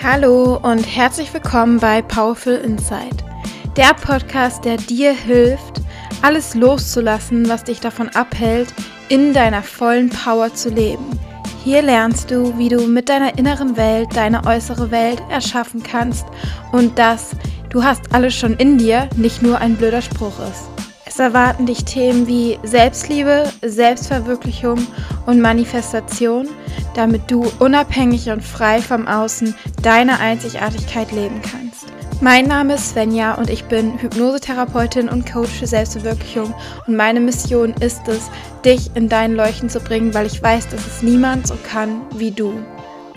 Hallo und herzlich willkommen bei Powerful Insight, der Podcast, der dir hilft, alles loszulassen, was dich davon abhält, in deiner vollen Power zu leben. Hier lernst du, wie du mit deiner inneren Welt deine äußere Welt erschaffen kannst und dass du hast alles schon in dir, nicht nur ein blöder Spruch ist. Es erwarten dich Themen wie Selbstliebe, Selbstverwirklichung und Manifestation, damit du unabhängig und frei vom Außen deine Einzigartigkeit leben kannst. Mein Name ist Svenja und ich bin Hypnosetherapeutin und Coach für Selbstverwirklichung und meine Mission ist es, dich in dein Leuchten zu bringen, weil ich weiß, dass es niemand so kann wie du.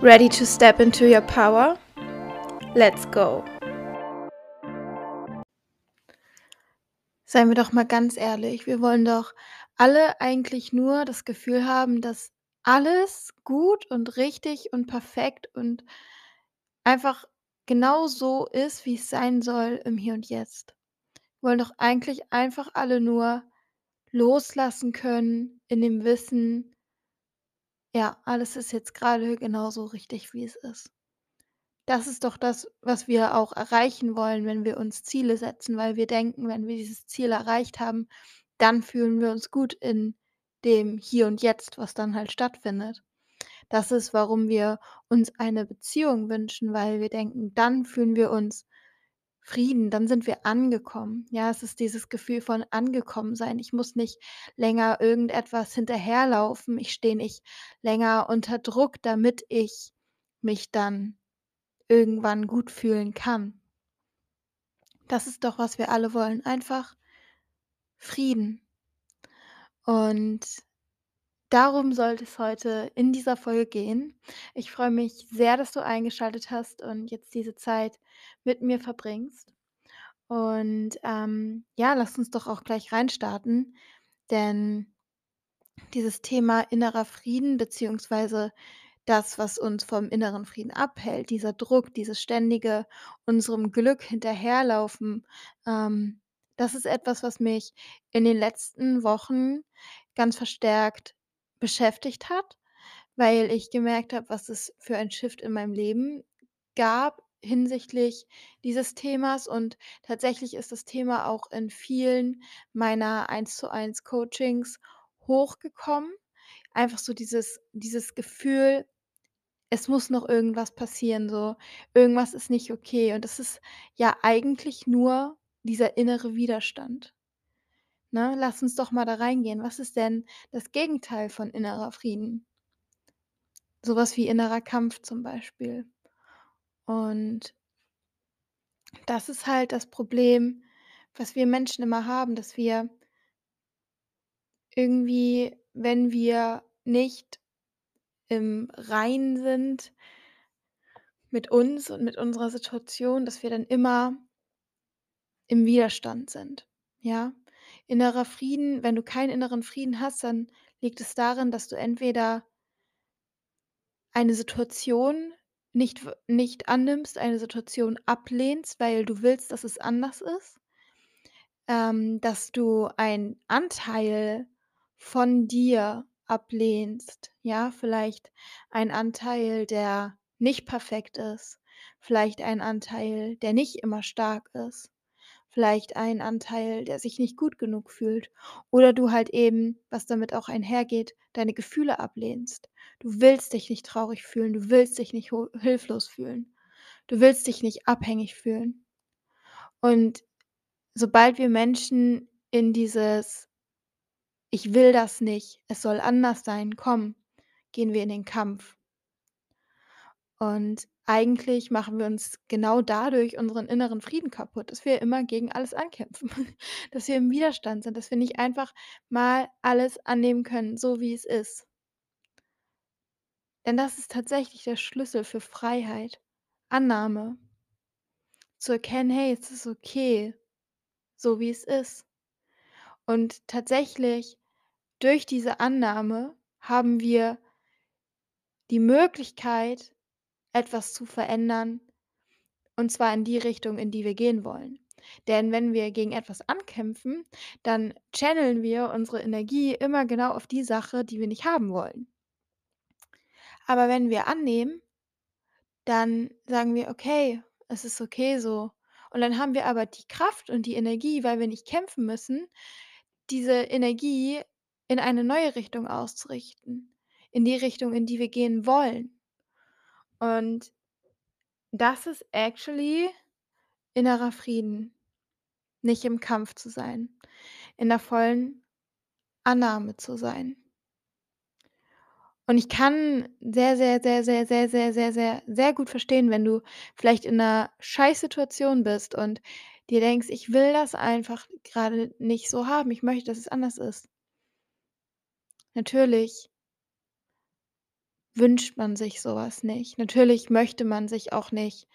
Ready to step into your power? Let's go! Seien wir doch mal ganz ehrlich, wir wollen doch alle eigentlich nur das Gefühl haben, dass alles gut und richtig und perfekt und einfach genau so ist, wie es sein soll im Hier und Jetzt. Wir wollen doch eigentlich einfach alle nur loslassen können in dem Wissen, ja, alles ist jetzt gerade genauso richtig, wie es ist. Das ist doch das, was wir auch erreichen wollen, wenn wir uns Ziele setzen, weil wir denken, wenn wir dieses Ziel erreicht haben, dann fühlen wir uns gut in dem Hier und Jetzt, was dann halt stattfindet. Das ist, warum wir uns eine Beziehung wünschen, weil wir denken, dann fühlen wir uns Frieden, dann sind wir angekommen. Ja, es ist dieses Gefühl von angekommen sein. Ich muss nicht länger irgendetwas hinterherlaufen. Ich stehe nicht länger unter Druck, damit ich mich dann irgendwann gut fühlen kann. Das ist doch, was wir alle wollen. Einfach Frieden. Und darum sollte es heute in dieser Folge gehen. Ich freue mich sehr, dass du eingeschaltet hast und jetzt diese Zeit mit mir verbringst. Und ähm, ja, lass uns doch auch gleich reinstarten, denn dieses Thema innerer Frieden beziehungsweise das, was uns vom inneren Frieden abhält, dieser Druck, dieses ständige unserem Glück hinterherlaufen, ähm, das ist etwas, was mich in den letzten Wochen ganz verstärkt beschäftigt hat, weil ich gemerkt habe, was es für ein Shift in meinem Leben gab hinsichtlich dieses Themas und tatsächlich ist das Thema auch in vielen meiner eins zu eins Coachings hochgekommen. Einfach so dieses dieses Gefühl es muss noch irgendwas passieren, so. Irgendwas ist nicht okay. Und das ist ja eigentlich nur dieser innere Widerstand. Ne? Lass uns doch mal da reingehen. Was ist denn das Gegenteil von innerer Frieden? Sowas wie innerer Kampf zum Beispiel. Und das ist halt das Problem, was wir Menschen immer haben, dass wir irgendwie, wenn wir nicht im Reinen sind mit uns und mit unserer Situation, dass wir dann immer im Widerstand sind, ja? Innerer Frieden wenn du keinen inneren Frieden hast, dann liegt es darin, dass du entweder eine Situation nicht nicht annimmst, eine Situation ablehnst, weil du willst, dass es anders ist, ähm, dass du einen Anteil von dir ablehnst, ja? Vielleicht ein Anteil, der nicht perfekt ist, vielleicht ein Anteil, der nicht immer stark ist, vielleicht ein Anteil, der sich nicht gut genug fühlt oder du halt eben, was damit auch einhergeht, deine Gefühle ablehnst. Du willst dich nicht traurig fühlen, du willst dich nicht hilflos fühlen. Du willst dich nicht abhängig fühlen. Und sobald wir Menschen in dieses „Ich will das nicht, es soll anders sein“ kommen, gehen wir in den Kampf. Und eigentlich machen wir uns genau dadurch unseren inneren Frieden kaputt, dass wir immer gegen alles ankämpfen, dass wir im Widerstand sind, dass wir nicht einfach mal alles annehmen können, so wie es ist. Denn das ist tatsächlich der Schlüssel für Freiheit. Annahme. Zu erkennen: „Hey, es ist okay, so wie es ist.“ Und tatsächlich durch diese Annahme haben wir die Möglichkeit, etwas zu verändern, und zwar in die Richtung, in die wir gehen wollen. Denn wenn wir gegen etwas ankämpfen, dann channeln wir unsere Energie immer genau auf die Sache, die wir nicht haben wollen. Aber wenn wir annehmen, dann sagen wir: „Okay, es ist okay so.“ Und dann haben wir aber die Kraft und die Energie, weil wir nicht kämpfen müssen, diese Energie in eine neue Richtung auszurichten, in die Richtung, in die wir gehen wollen. Und das ist actually innerer Frieden, nicht im Kampf zu sein, in der vollen Annahme zu sein. Und ich kann sehr, sehr, sehr, sehr, sehr, sehr, sehr, sehr, sehr gut verstehen, wenn du vielleicht in 'ner Scheißsituation bist und dir denkst: „Ich will das einfach grade nicht so haben. Ich möchte, dass es anders ist.“ Natürlich wünscht man sich so was nicht. Natürlich möchte man sich auch nicht,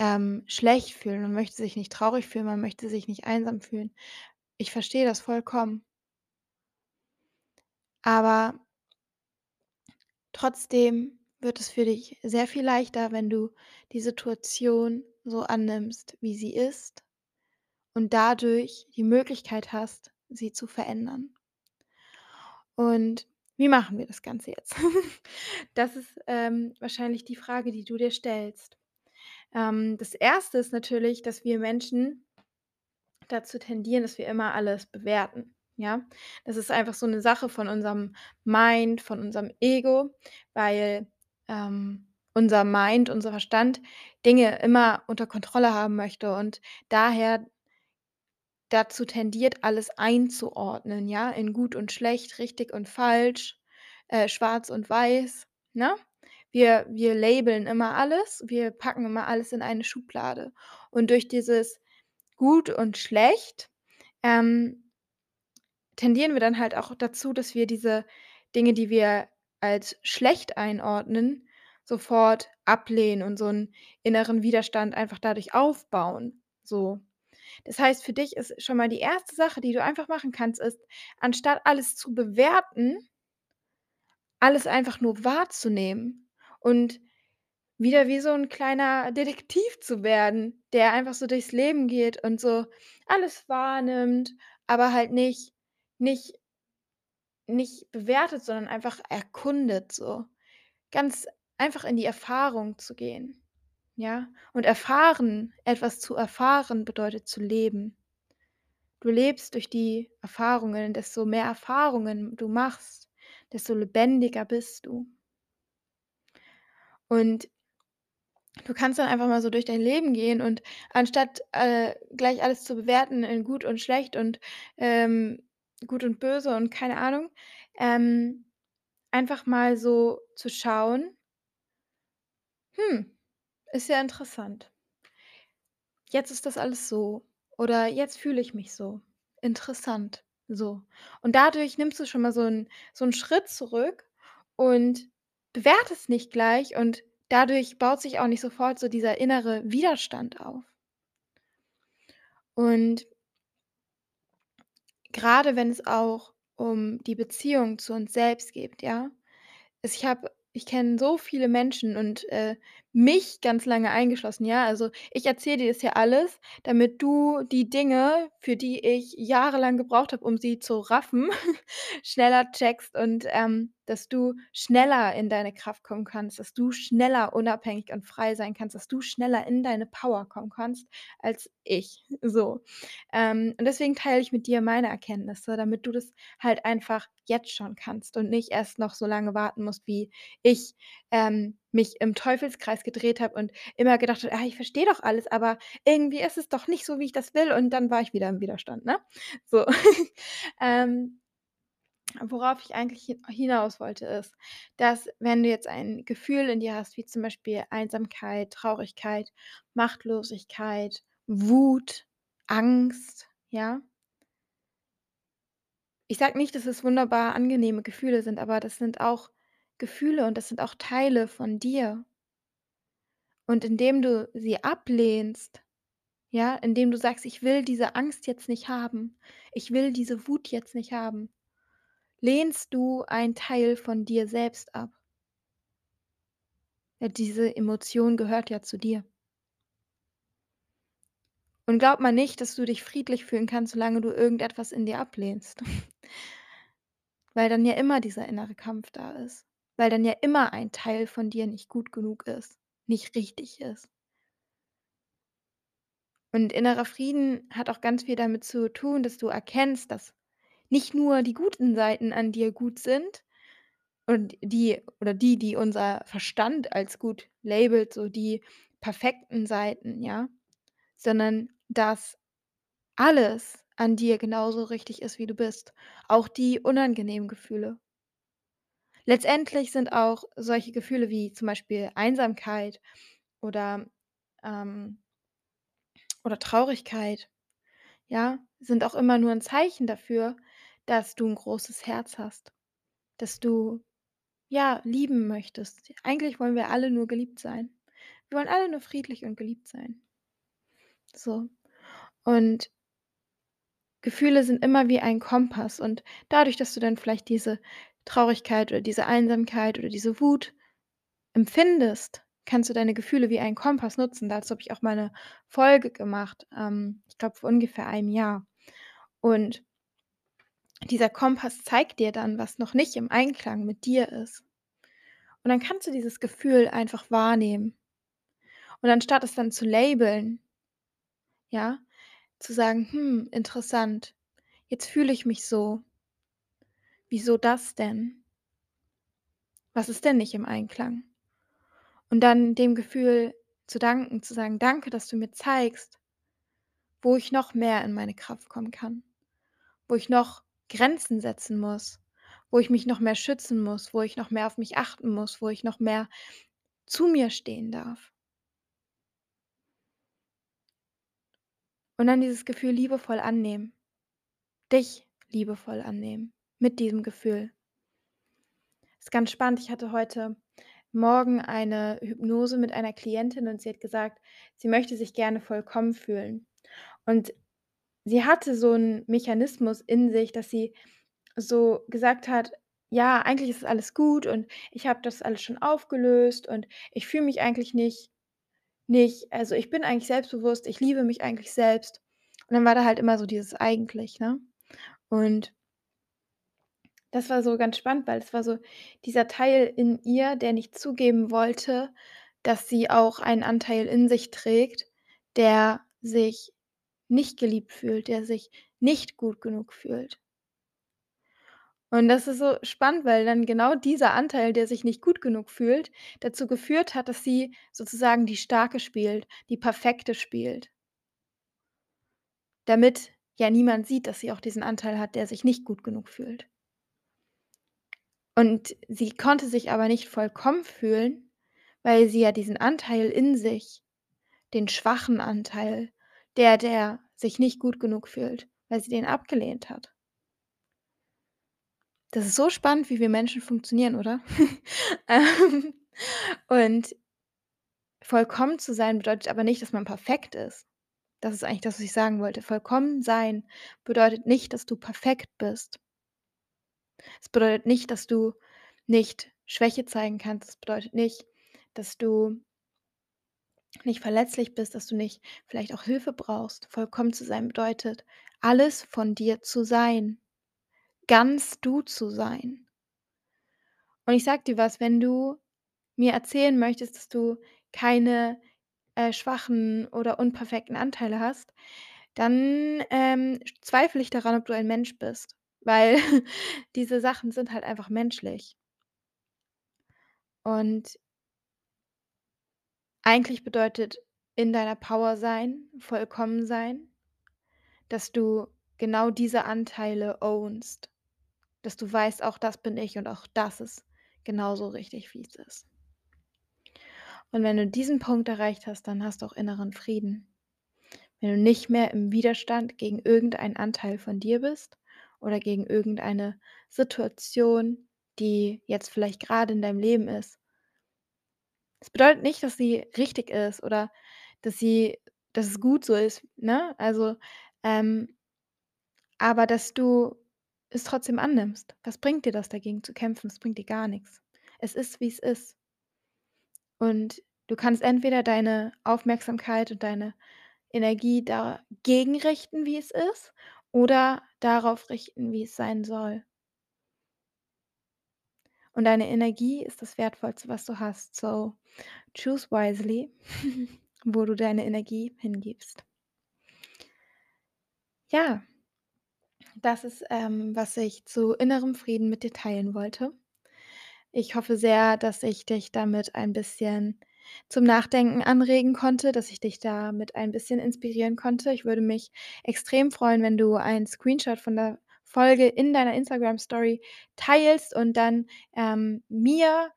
ähm, schlecht fühlen. Man möchte sich nicht traurig fühlen, man möchte sich nicht einsam fühlen. Ich verstehe das vollkommen. Aber trotzdem wird es für dich sehr viel leichter, wenn du die Situation so annimmst, wie sie ist und dadurch die Möglichkeit hast, sie zu verändern. Und wie machen wir das Ganze jetzt? Das ist, ähm, wahrscheinlich die Frage, die du dir stellst. Ähm, das Erste ist natürlich, dass wir Menschen dazu tendieren, dass wir immer alles bewerten, ja? Das ist einfach so 'ne Sache von unserem Mind, von unserem Ego, weil, ähm, unser Mind, unser Verstand Dinge immer unter Kontrolle haben möchte und daher dazu tendiert, alles einzuordnen, ja, in gut und schlecht, richtig und falsch, äh, schwarz und weiß, ne? Wir wir labeln immer alles, wir packen immer alles in eine Schublade. Und durch dieses gut und schlecht, ähm, tendieren wir dann halt auch dazu, dass wir diese Dinge, die wir als schlecht einordnen, sofort ablehnen und so 'n inneren Widerstand einfach dadurch aufbauen, so. Das heißt, für dich ist schon mal die erste Sache, die du einfach machen kannst, ist, anstatt alles zu bewerten alles einfach nur wahrzunehmen und wieder wie so 'n kleiner Detektiv zu werden, der einfach so durchs Leben geht und so alles wahrnimmt, aber halt nicht nicht nicht bewertet, sondern einfach erkundet so. Ganz einfach in die Erfahrung zu gehen, ja? Und erfahren etwas zu erfahren bedeutet zu leben. Du lebst durch die Erfahrungen. Desto mehr Erfahrungen du machst, desto lebendiger bist du. Und du kannst dann einfach mal so durch dein Leben gehen und anstatt, äh, gleich alles zu bewerten in gut und schlecht und, ähm, gut und böse und keine Ahnung, ähm, einfach mal so zu schauen „Hm, ist ja interessant.“ „Jetzt ist das alles so“ oder „Jetzt fühle ich mich so. Interessant“, so. Und dadurch nimmst du schon mal so 'n so 'n Schritt zurück und bewertest nicht gleich und dadurch baut sich auch nicht sofort so dieser innere Widerstand auf. Und grade wenn es auch um die Beziehung zu uns selbst geht, ja? Ich habe ich kenne so viele Menschen und, äh, mich ganz lange eingeschlossen, ja? Also, ich erzähle dir das hier alles, damit du die Dinge, für die ich jahrelang gebraucht habe, um sie zu raffen, schneller checkst und, ähm, dass du schneller in deine Kraft kommen kannst, dass du schneller unabhängig und frei sein kannst, dass du schneller in deine Power kommen kannst als ich, so. Ähm, und deswegen teile ich mit dir meine Erkenntnisse, damit du das halt einfach jetzt schon kannst und nicht erst noch so lange warten musst, wie ich, ähm, mich im Teufelskreis gedreht habe und immer gedacht habe: „Ah, ich verstehe doch alles, aber irgendwie ist es doch nicht so, wie ich das will.“ Und dann war ich wieder im Widerstand, ne? So. Ähm, worauf ich eigentlich hi hinaus wollte, ist, dass, wenn du jetzt ein Gefühl in dir hast, wie zum Beispiel Einsamkeit, Traurigkeit, Machtlosigkeit, Wut, Angst, ja? Ich sage nicht, dass es wunderbar angenehme Gefühle sind, aber das sind auch Gefühle und das sind auch Teile von dir. Und indem du sie ablehnst, ja, indem du sagst: „Ich will diese Angst jetzt nicht haben. Ich will diese Wut jetzt nicht haben“, lehnst du einen Teil von dir selbst ab. Ja, diese Emotion gehört ja zu dir. Und glaube mal nicht, dass du dich friedlich fühlen kannst, solange du irgendetwas in dir ablehnst. Weil dann ja immer dieser innere Kampf da ist. Weil dann ja immer ein Teil von dir nicht gut genug ist, nicht richtig ist. Und innerer Frieden hat auch ganz viel damit zu tun, dass du erkennst, dass nicht nur die guten Seiten an dir gut sind und die oder die, die unser Verstand als gut labelt, so die perfekten Seiten, ja, sondern dass alles an dir genauso richtig ist, wie du bist, auch die unangenehmen Gefühle. Letztendlich sind auch solche Gefühle wie zum Beispiel Einsamkeit oder, ähm oder Traurigkeit, ja, sind auch immer nur 'n Zeichen dafür, dass du 'n großes Herz hast, dass du, ja, lieben möchtest. Eigentlich wollen wir alle nur geliebt sein. Wir wollen alle nur friedlich und geliebt sein. So. Und Gefühle sind immer wie ein Kompass und dadurch, dass du dann vielleicht diese Traurigkeit oder diese Einsamkeit oder diese Wut empfindest, kannst du deine Gefühle wie einen Kompass nutzen. Dazu habe ich auch mal 'ne Folge gemacht, ähm, ich glaube vor ungefähr einem Jahr. Und dieser Kompass zeigt dir dann, was noch nicht im Einklang mit dir ist. Und dann kannst du dieses Gefühl einfach wahrnehmen. Und anstatt es dann zu labeln ja, zu sagen: „Hm, interessant, jetzt fühle ich mich so. Wieso das denn?“ „Was ist denn nicht im Einklang?“ Und dann dem Gefühl zu danken, zu sagen: „Danke, dass du mir zeigst“ „wo ich noch mehr in meine Kraft kommen kann, wo ich noch Grenzen setzen muss, wo ich mich noch mehr schützen muss, wo ich noch mehr auf mich achten muss, wo ich noch mehr zu mir stehen darf.“ Und dann dieses Gefühl liebevoll annehmen. Dich liebevoll annehmen mit diesem Gefühl. Ist ganz spannend, ich hatte heute Morgen eine Hypnose mit einer Klientin und sie hat gesagt, sie möchte sich gerne vollkommen fühlen. Und sie hatte so 'n Mechanismus in sich, dass sie so gesagt hat: „Ja, eigentlich ist alles gut und ich habe das alles schon aufgelöst und ich fühle mich eigentlich nicht nicht also, ich bin eigentlich selbstbewusst, ich liebe mich eigentlich selbst.“ Und dann war da halt immer so dieses „eigentlich“, ne? Und das war so ganz spannend, weil es war so dieser Teil in ihr, der nicht zugeben wollte, dass sie auch einen Anteil in sich trägt, der sich nicht geliebt fühlt, der sich nicht gut genug fühlt. Und das ist so spannend, weil dann genau dieser Anteil, der sich nicht gut genug fühlt, dazu geführt hat, dass sie sozusagen die Starke spielt, die Perfekte spielt. Damit ja niemand sieht, dass sie auch diesen Anteil hat, der sich nicht gut genug fühlt. Und sie konnte sich aber nicht vollkommen fühlen, weil sie ja diesen Anteil in sich, den schwachen Anteil, der der sich nicht gut genug fühlt, weil sie den abgelehnt hat. Das ist so spannend, wie wir Menschen funktionieren, oder? Ähm, und vollkommen zu sein bedeutet aber nicht, dass man perfekt ist. Das ist eigentlich das, was ich sagen wollte. Vollkommen sein bedeutet nicht, dass du perfekt bist. Es bedeutet nicht, dass du nicht Schwäche zeigen kannst. Es bedeutet nicht, dass du nicht verletzlich bist, dass du nicht vielleicht auch Hilfe brauchst. Vollkommen zu sein bedeutet, alles von dir zu sein, ganz du zu sein. Und ich sage dir was, wenn du mir erzählen möchtest, dass du keine, äh, schwachen oder unperfekten Anteile hast, dann, ähm, zweifle ich daran, ob du ein Mensch bist, weil diese Sachen sind halt einfach menschlich. Und eigentlich bedeutet in deiner Power sein, vollkommen sein, dass du genau diese Anteile ownst, dass du weißt: „Auch das bin ich und auch das ist genauso richtig, wie es ist.“ Und wenn du diesen Punkt erreicht hast, dann hast du auch inneren Frieden. Wenn du nicht mehr im Widerstand gegen irgendeinen Anteil von dir bist oder gegen irgendeine Situation, die jetzt vielleicht grade in deinem Leben ist. Das bedeutet nicht, dass sie richtig ist oder dass sie dass es gut so ist, ne? Also, ähm aber dass du es trotzdem annimmst. Was bringt dir das, dagegen zu kämpfen? Es bringt dir gar nix. Es ist, wie's ist. Und du kannst entweder deine Aufmerksamkeit und deine Energie dagegen richten, wie es ist, oder darauf richten, wie es sein soll. und deine Energie ist das Wertvollste, was du hast. So, choose wisely, wo du deine Energie hingibst. Ja. Das ist, ähm, was ich zu innerem Frieden mit dir teilen wollte. Ich hoffe sehr, dass ich dich damit ein bisschen zum Nachdenken anregen konnte, dass ich dich damit ein bisschen inspirieren konnte. Ich würde mich extrem freuen, wenn du einen Screenshot von der Folge in deiner Instagram-Story teilst und dann, ähm, mir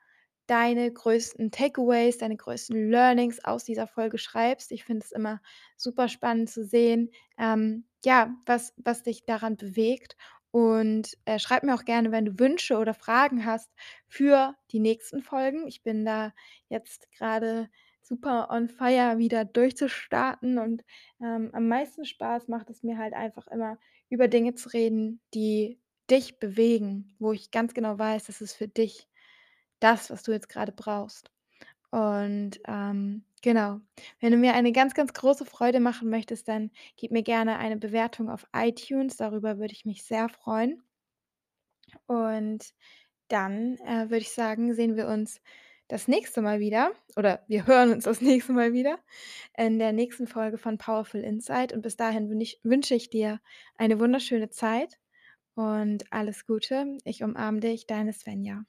deine größten Takeaways, deine größten Learnings aus dieser Folge schreibst. Ich finde es immer super spannend zu sehen, ähm, ja, was was dich daran bewegt. Und, äh, schreib mir auch gerne, wenn du Wünsche oder Fragen hast für die nächsten Folgen. Ich bin da jetzt grade super on fire, wieder durchzustarten und, ähm, am meisten Spaß macht es mir halt einfach immer, über Dinge zu reden, die dich bewegen, wo ich ganz genau weiß, das ist für dich das, was du jetzt grade brauchst. Und, ähm, genau, wenn du mir eine ganz, ganz große Freude machen möchtest, dann gib mir gerne eine Bewertung auf iTunes, darüber würde ich mich sehr freuen. Und dann, äh, würde ich sagen, sehen wir uns das nächste Mal wieder oder wir hören uns das nächste Mal wieder in der nächsten Folge von Powerful Insight und bis dahin wünsche ich dir eine wunderschöne Zeit und alles Gute. Ich umarme dich, deine Svenja.